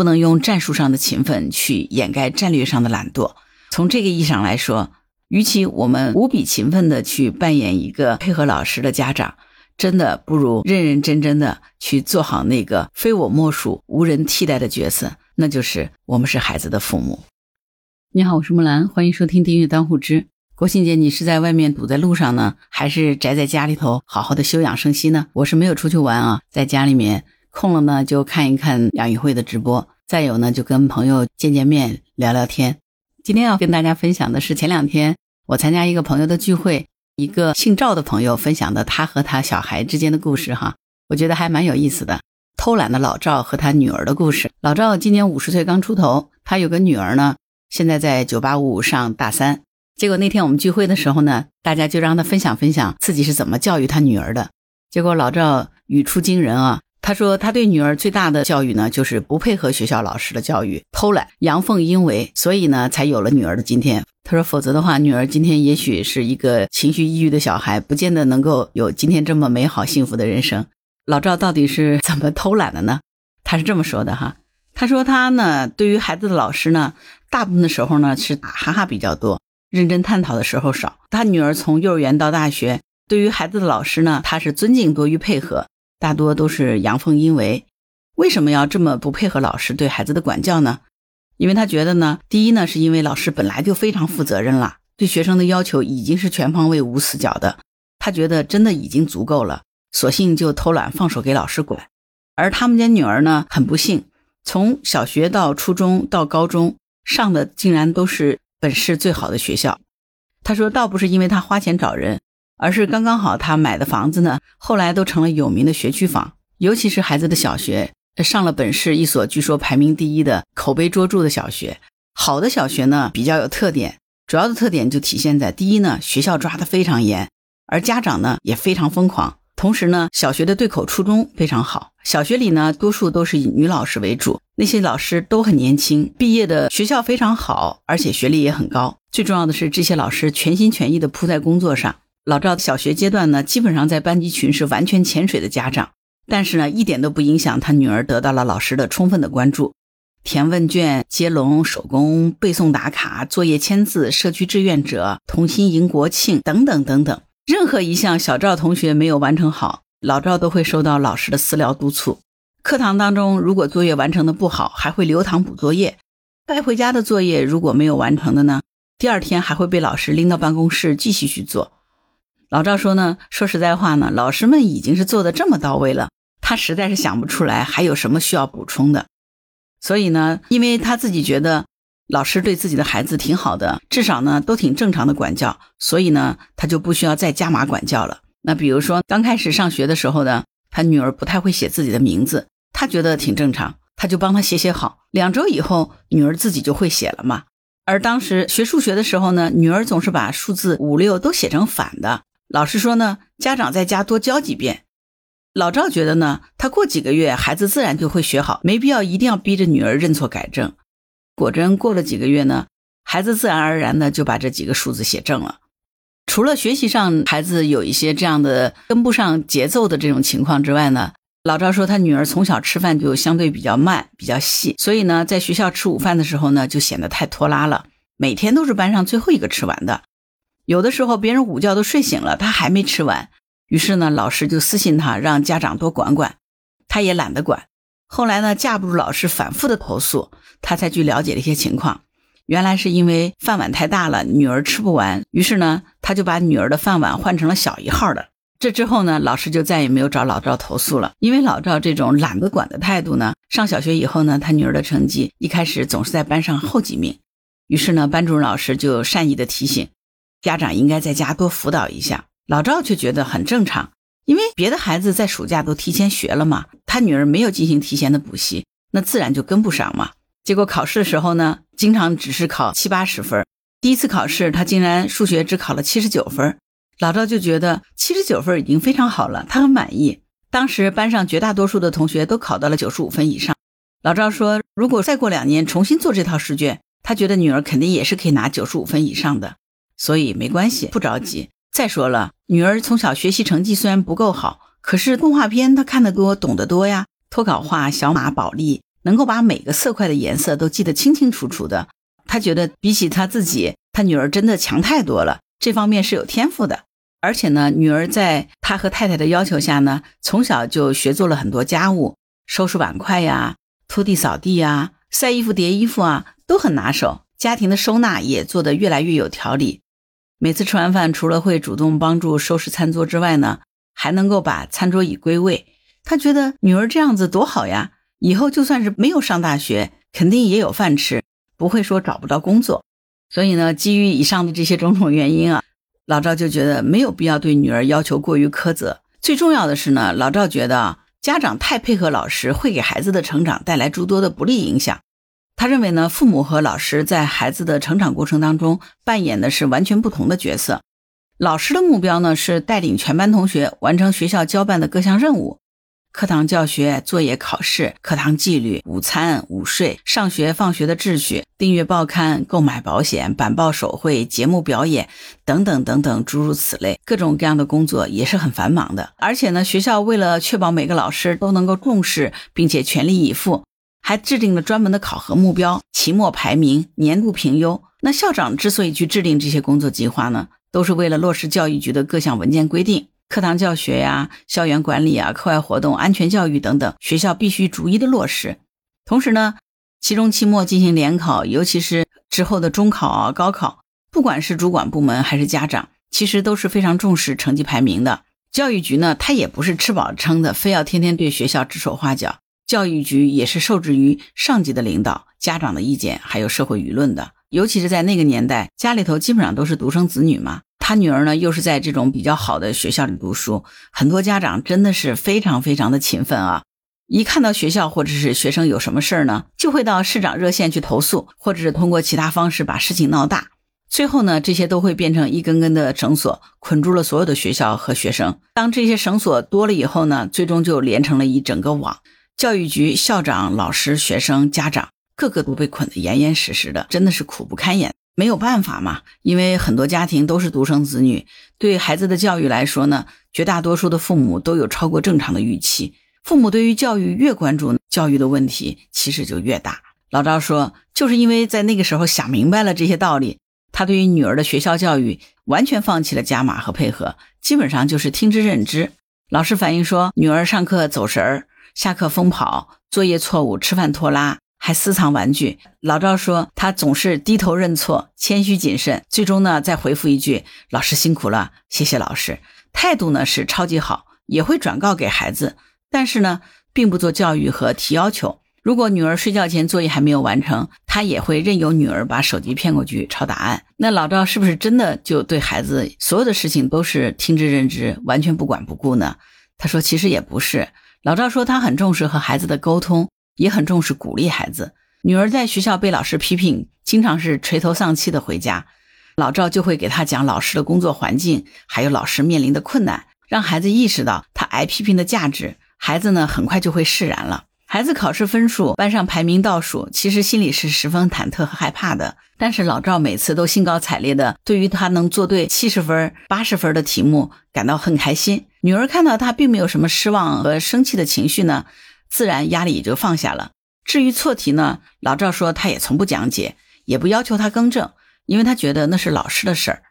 不能用战术上的勤奋去掩盖战略上的懒惰。从这个意义上来说，与其我们无比勤奋的去扮演一个配合老师的家长，真的不如认认真真的去做好那个非我莫属、无人替代的角色，那就是我们是孩子的父母。你好，我是木兰，欢迎收听订阅当户知。国庆节你是在外面堵在路上呢，还是宅在家里头好好的休养生息呢？我是没有出去玩啊，在家里面空了呢就看一看亚运会的直播，再有呢就跟朋友见见面、聊聊天。今天要跟大家分享的是前两天我参加一个朋友的聚会，一个姓赵的朋友分享的他和他小孩之间的故事哈，我觉得还蛮有意思的。偷懒的老赵和他女儿的故事。老赵今年五十岁刚出头，他有个女儿呢，现在在九八五上大三。结果那天我们聚会的时候呢，大家就让他分享分享自己是怎么教育他女儿的。结果老赵语出惊人啊，他说他对女儿最大的教育呢，就是不配合学校老师的教育，偷懒，阳奉阴违，所以呢才有了女儿的今天。他说否则的话，女儿今天也许是一个情绪抑郁的小孩，不见得能够有今天这么美好幸福的人生。老赵到底是怎么偷懒的呢？他是这么说的哈，他说他呢对于孩子的老师呢，大部分的时候呢是打哈哈比较多。认真探讨的时候少。他女儿从幼儿园到大学，对于孩子的老师呢，他是尊敬多于配合，大多都是阳奉阴违。为什么要这么不配合老师对孩子的管教呢？因为他觉得呢，第一呢，是因为老师本来就非常负责任了，对学生的要求已经是全方位无死角的，他觉得真的已经足够了，索性就偷懒放手给老师管。而他们家女儿呢，很不幸，从小学到初中到高中上的竟然都是。本市最好的学校，他说倒不是因为他花钱找人，而是刚刚好他买的房子呢，后来都成了有名的学区房。尤其是孩子的小学，上了本市一所据说排名第一的、口碑卓著的小学。好的小学呢，比较有特点，主要的特点就体现在第一呢，学校抓得非常严，而家长呢也非常疯狂。同时呢，小学的对口初中非常好，小学里呢多数都是以女老师为主，那些老师都很年轻，毕业的学校非常好，而且学历也很高。最重要的是，这些老师全心全意地扑在工作上。老赵小学阶段呢，基本上在班级群是完全潜水的家长，但是呢，一点都不影响他女儿得到了老师的充分的关注，填问卷、接龙、手工、背诵打卡、作业签字、社区志愿者、同心迎国庆等等等等。任何一项小赵同学没有完成好，老赵都会收到老师的私聊督促。课堂当中，如果作业完成的不好，还会留堂补作业。带回家的作业如果没有完成的呢，第二天还会被老师拎到办公室继续去做。老赵说呢，说实在话呢，老师们已经是做的这么到位了，他实在是想不出来还有什么需要补充的。所以呢，因为他自己觉得。老师对自己的孩子挺好的，至少呢都挺正常的管教，所以呢他就不需要再加码管教了。那比如说刚开始上学的时候呢，他女儿不太会写自己的名字，他觉得挺正常，他就帮他写写好。两周以后，女儿自己就会写了嘛。而当时学数学的时候呢，女儿总是把数字五六都写成反的。老师说呢，家长在家多教几遍。老赵觉得呢，他过几个月孩子自然就会学好，没必要一定要逼着女儿认错改正。果真过了几个月呢，孩子自然而然的就把这几个数字写正了。除了学习上孩子有一些这样的跟不上节奏的这种情况之外呢，老赵说他女儿从小吃饭就相对比较慢、比较细，所以呢，在学校吃午饭的时候呢，就显得太拖拉了，每天都是班上最后一个吃完的。有的时候别人午觉都睡醒了，他还没吃完，于是呢，老师就私信他让家长多管管，他也懒得管。后来呢，架不住老师反复的投诉，他才去了解了一些情况。原来是因为饭碗太大了，女儿吃不完。于是呢，他就把女儿的饭碗换成了小一号的。这之后呢，老师就再也没有找老赵投诉了。因为老赵这种懒得管的态度呢，上小学以后呢，他女儿的成绩一开始总是在班上后几名。于是呢，班主任老师就善意的提醒家长应该在家多辅导一下。老赵却觉得很正常。因为别的孩子在暑假都提前学了嘛，他女儿没有进行提前的补习，那自然就跟不上嘛。结果考试的时候呢，经常只是考七八十分。第一次考试，他竟然数学只考了七十九分。老赵就觉得七十九分已经非常好了，他很满意。当时班上绝大多数的同学都考到了九十五分以上。老赵说，如果再过两年重新做这套试卷，他觉得女儿肯定也是可以拿九十五分以上的。所以没关系，不着急。再说了，女儿从小学习成绩虽然不够好，可是动画片她看得多，懂得多呀。脱稿画、小马宝莉、能够把每个色块的颜色都记得清清楚楚的。他觉得比起他自己，他女儿真的强太多了，这方面是有天赋的。而且呢，女儿在他和太太的要求下呢，从小就学做了很多家务，收拾碗筷呀、拖地扫地呀、晒衣服叠衣服啊，都很拿手。家庭的收纳也做得越来越有条理。每次吃完饭，除了会主动帮助收拾餐桌之外呢，还能够把餐桌椅归位。他觉得女儿这样子多好呀，以后就算是没有上大学，肯定也有饭吃。不会说找不到工作，所以呢，基于以上的这些种种原因啊，老赵就觉得没有必要对女儿要求过于苛责。最重要的是呢，老赵觉得家长太配合老师会给孩子的成长带来诸多的不利影响。他认为呢，父母和老师在孩子的成长过程当中扮演的是完全不同的角色。老师的目标呢是带领全班同学完成学校交办的各项任务。课堂教学、作业考试、课堂纪律、午餐、午睡、上学放学的秩序、订阅报刊、购买保险、板报手绘、节目表演等等等等，诸如此类，各种各样的工作也是很繁忙的。而且呢，学校为了确保每个老师都能够重视并且全力以赴，还制定了专门的考核目标、期末排名、年度评优。那校长之所以去制定这些工作计划呢，都是为了落实教育局的各项文件规定。课堂教学呀、校园管理啊、课外活动、安全教育等等，学校必须逐一的落实。同时呢，期中、期末进行联考，尤其是之后的中考啊、高考，不管是主管部门还是家长，其实都是非常重视成绩排名的。教育局呢，他也不是吃饱撑的，非要天天对学校指手画脚。教育局也是受制于上级的领导、家长的意见，还有社会舆论的。尤其是在那个年代，家里头基本上都是独生子女嘛。他女儿呢，又是在这种比较好的学校里读书，很多家长真的是非常非常的勤奋啊！一看到学校或者是学生有什么事儿呢，就会到市长热线去投诉，或者是通过其他方式把事情闹大。最后呢，这些都会变成一根根的绳索，捆住了所有的学校和学生。当这些绳索多了以后呢，最终就连成了一整个网。教育局、校长、老师、学生、家长，个个都被捆得严严实实的，真的是苦不堪言。没有办法嘛，因为很多家庭都是独生子女，对孩子的教育来说呢，绝大多数的父母都有超过正常的预期。父母对于教育越关注，教育的问题其实就越大。老赵说，就是因为在那个时候想明白了这些道理，他对于女儿的学校教育完全放弃了加码和配合，基本上就是听之任之。老师反映说，女儿上课走神儿，下课疯跑，作业错误，吃饭拖拉。还私藏玩具，老赵说他总是低头认错，谦虚谨慎，最终呢再回复一句：“老师辛苦了，谢谢老师。”态度呢是超级好，也会转告给孩子，但是呢并不做教育和提要求。如果女儿睡觉前作业还没有完成，他也会任由女儿把手机骗过去抄答案。那老赵是不是真的就对孩子所有的事情都是听之任之，完全不管不顾呢？他说其实也不是。老赵说他很重视和孩子的沟通。也很重视鼓励孩子。女儿在学校被老师批评，经常是垂头丧气的回家，老赵就会给她讲老师的工作环境，还有老师面临的困难，让孩子意识到他挨批评的价值。孩子呢，很快就会释然了。孩子考试分数班上排名倒数，其实心里是十分忐忑和害怕的。但是老赵每次都兴高采烈的，对于他能做对七十分、八十分的题目感到很开心。女儿看到他并没有什么失望和生气的情绪呢。自然压力也就放下了。至于错题呢，老赵说他也从不讲解，也不要求他更正，因为他觉得那是老师的事儿。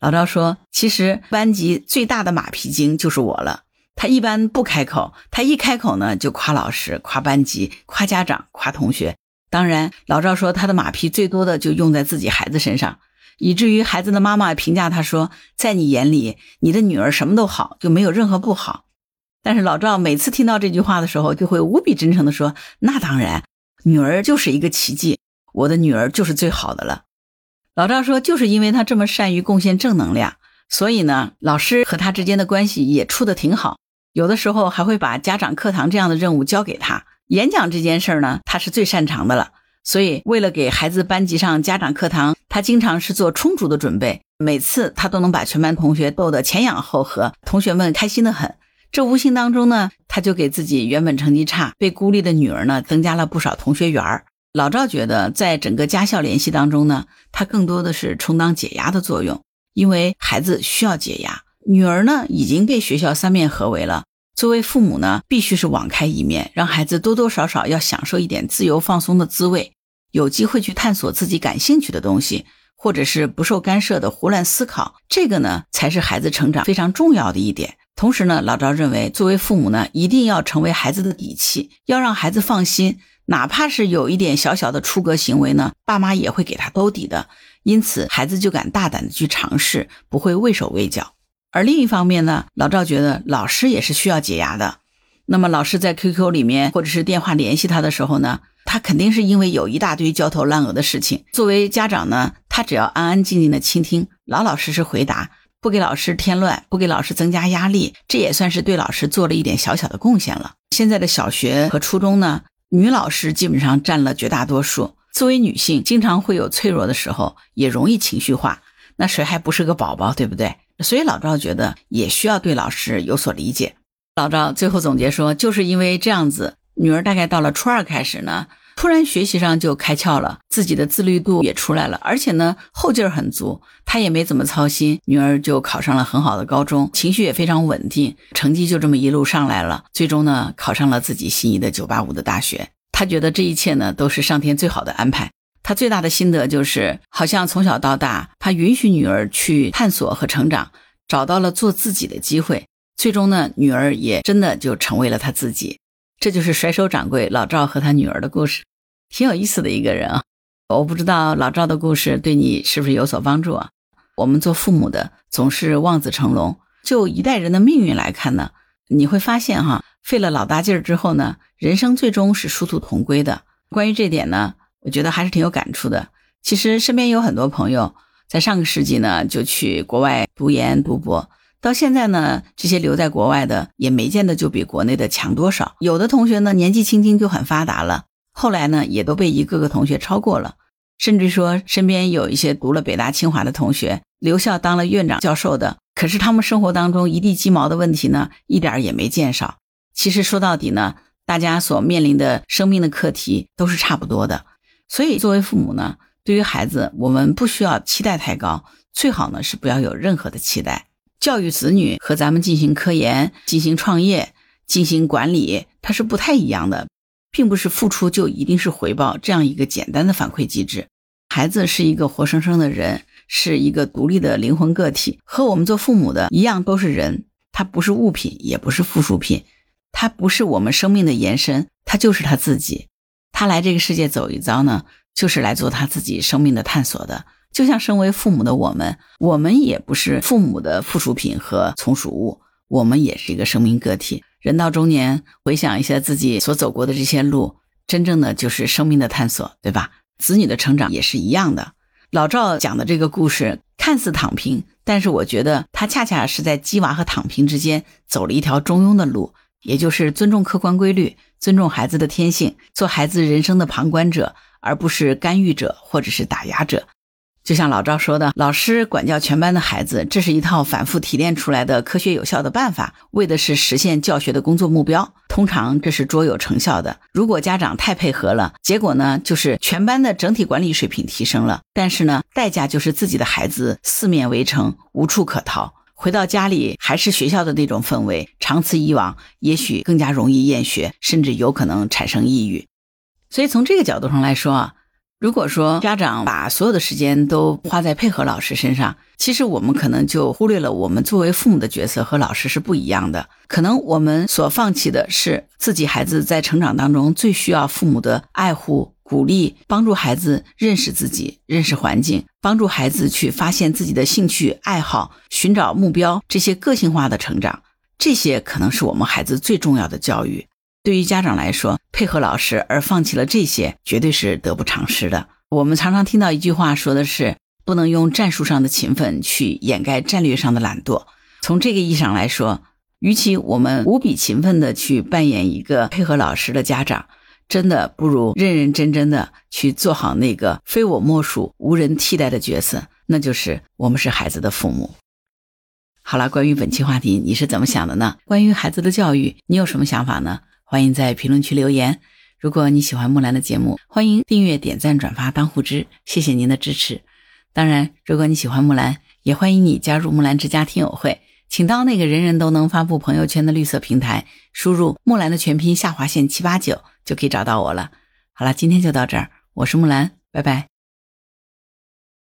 老赵说，其实班级最大的马屁精就是我了。他一般不开口，他一开口呢就夸老师、夸班级、夸家长、夸同学。当然，老赵说他的马屁最多的就用在自己孩子身上，以至于孩子的妈妈评价他说，在你眼里，你的女儿什么都好，就没有任何不好。但是老赵每次听到这句话的时候，就会无比真诚地说：“那当然，女儿就是一个奇迹，我的女儿就是最好的了。”老赵说：“就是因为他这么善于贡献正能量，所以呢，老师和他之间的关系也处得挺好。有的时候还会把家长课堂这样的任务交给他。演讲这件事儿呢，他是最擅长的了。所以为了给孩子班级上家长课堂，他经常是做充足的准备。每次他都能把全班同学逗得前仰后合，同学们开心的很。”这无形当中呢，他就给自己原本成绩差、被孤立的女儿呢，增加了不少同学缘儿。老赵觉得，在整个家校联系当中呢，他更多的是充当解压的作用，因为孩子需要解压。女儿呢，已经被学校三面合围了，作为父母呢，必须是网开一面，让孩子多多少少要享受一点自由放松的滋味，有机会去探索自己感兴趣的东西，或者是不受干涉的胡乱思考。这个呢，才是孩子成长非常重要的一点。同时呢，老赵认为，作为父母呢，一定要成为孩子的底气，要让孩子放心，哪怕是有一点小小的出格行为呢，爸妈也会给他兜底的。因此，孩子就敢大胆的去尝试，不会畏手畏脚。而另一方面呢，老赵觉得老师也是需要解压的。那么，老师在 QQ 里面或者是电话联系他的时候呢，他肯定是因为有一大堆焦头烂额的事情。作为家长呢，他只要安安静静的倾听，老老实实回答，不给老师添乱，不给老师增加压力，这也算是对老师做了一点小小的贡献了。现在的小学和初中呢，女老师基本上占了绝大多数。作为女性，经常会有脆弱的时候，也容易情绪化。那谁还不是个宝宝，对不对？所以老赵觉得也需要对老师有所理解。老赵最后总结说，就是因为这样子，女儿大概到了初二开始呢，突然学习上就开窍了，自己的自律度也出来了，而且呢后劲儿很足，他也没怎么操心，女儿就考上了很好的高中，情绪也非常稳定，成绩就这么一路上来了，最终呢考上了自己心仪的985的大学。他觉得这一切呢都是上天最好的安排。他最大的心得就是，好像从小到大，他允许女儿去探索和成长，找到了做自己的机会。最终呢，女儿也真的就成为了他自己。这就是甩手掌柜老赵和他女儿的故事，挺有意思的一个人啊。我不知道老赵的故事对你是不是有所帮助啊？我们做父母的总是望子成龙，就一代人的命运来看呢，你会发现哈，费了老大劲儿之后呢，人生最终是殊途同归的。关于这点呢？我觉得还是挺有感触的。其实身边有很多朋友，在上个世纪呢就去国外读研读博，到现在呢，这些留在国外的也没见得就比国内的强多少。有的同学呢年纪轻轻就很发达了，后来呢也都被一个个同学超过了。甚至说身边有一些读了北大清华的同学，留校当了院长教授的，可是他们生活当中一地鸡毛的问题呢，一点也没见少。其实说到底呢，大家所面临的生命的课题都是差不多的。所以，作为父母呢，对于孩子，我们不需要期待太高，最好呢是不要有任何的期待。教育子女和咱们进行科研、进行创业、进行管理，它是不太一样的，并不是付出就一定是回报这样一个简单的反馈机制。孩子是一个活生生的人，是一个独立的灵魂个体，和我们做父母的一样，都是人。他不是物品，也不是附属品，他不是我们生命的延伸，他就是他自己。他来这个世界走一遭呢，就是来做他自己生命的探索的。就像身为父母的我们，我们也不是父母的附属品和从属物，我们也是一个生命个体。人到中年，回想一下自己所走过的这些路，真正的就是生命的探索，对吧？子女的成长也是一样的。老赵讲的这个故事看似躺平，但是我觉得他恰恰是在鸡娃和躺平之间走了一条中庸的路。也就是尊重客观规律，尊重孩子的天性，做孩子人生的旁观者，而不是干预者或者是打压者。就像老赵说的，老师管教全班的孩子，这是一套反复提炼出来的科学有效的办法，为的是实现教学的工作目标。通常这是卓有成效的。如果家长太配合了，结果呢，就是全班的整体管理水平提升了，但是呢，代价就是自己的孩子四面围城，无处可逃。回到家里还是学校的那种氛围，长此以往，也许更加容易厌学，甚至有可能产生抑郁。所以从这个角度上来说啊，如果说家长把所有的时间都花在配合老师身上，其实我们可能就忽略了我们作为父母的角色和老师是不一样的。可能我们所放弃的是自己孩子在成长当中最需要父母的爱护。鼓励帮助孩子认识自己、认识环境，帮助孩子去发现自己的兴趣爱好、寻找目标，这些个性化的成长，这些可能是我们孩子最重要的教育。对于家长来说，配合老师而放弃了这些，绝对是得不偿失的。我们常常听到一句话，说的是不能用战术上的勤奋去掩盖战略上的懒惰。从这个意义上来说，与其我们无比勤奋的去扮演一个配合老师的家长。真的不如认认真真的去做好那个非我莫属、无人替代的角色，那就是我们是孩子的父母。好了，关于本期话题，你是怎么想的呢？关于孩子的教育，你有什么想法呢？欢迎在评论区留言。如果你喜欢木兰的节目，欢迎订阅、点赞、转发当护知，谢谢您的支持。当然，如果你喜欢木兰，也欢迎你加入木兰之家听友会。请到那个人人都能发布朋友圈的绿色平台，输入木兰的全拼下划线七八九就可以找到我了。好了，今天就到这儿，我是木兰，拜拜。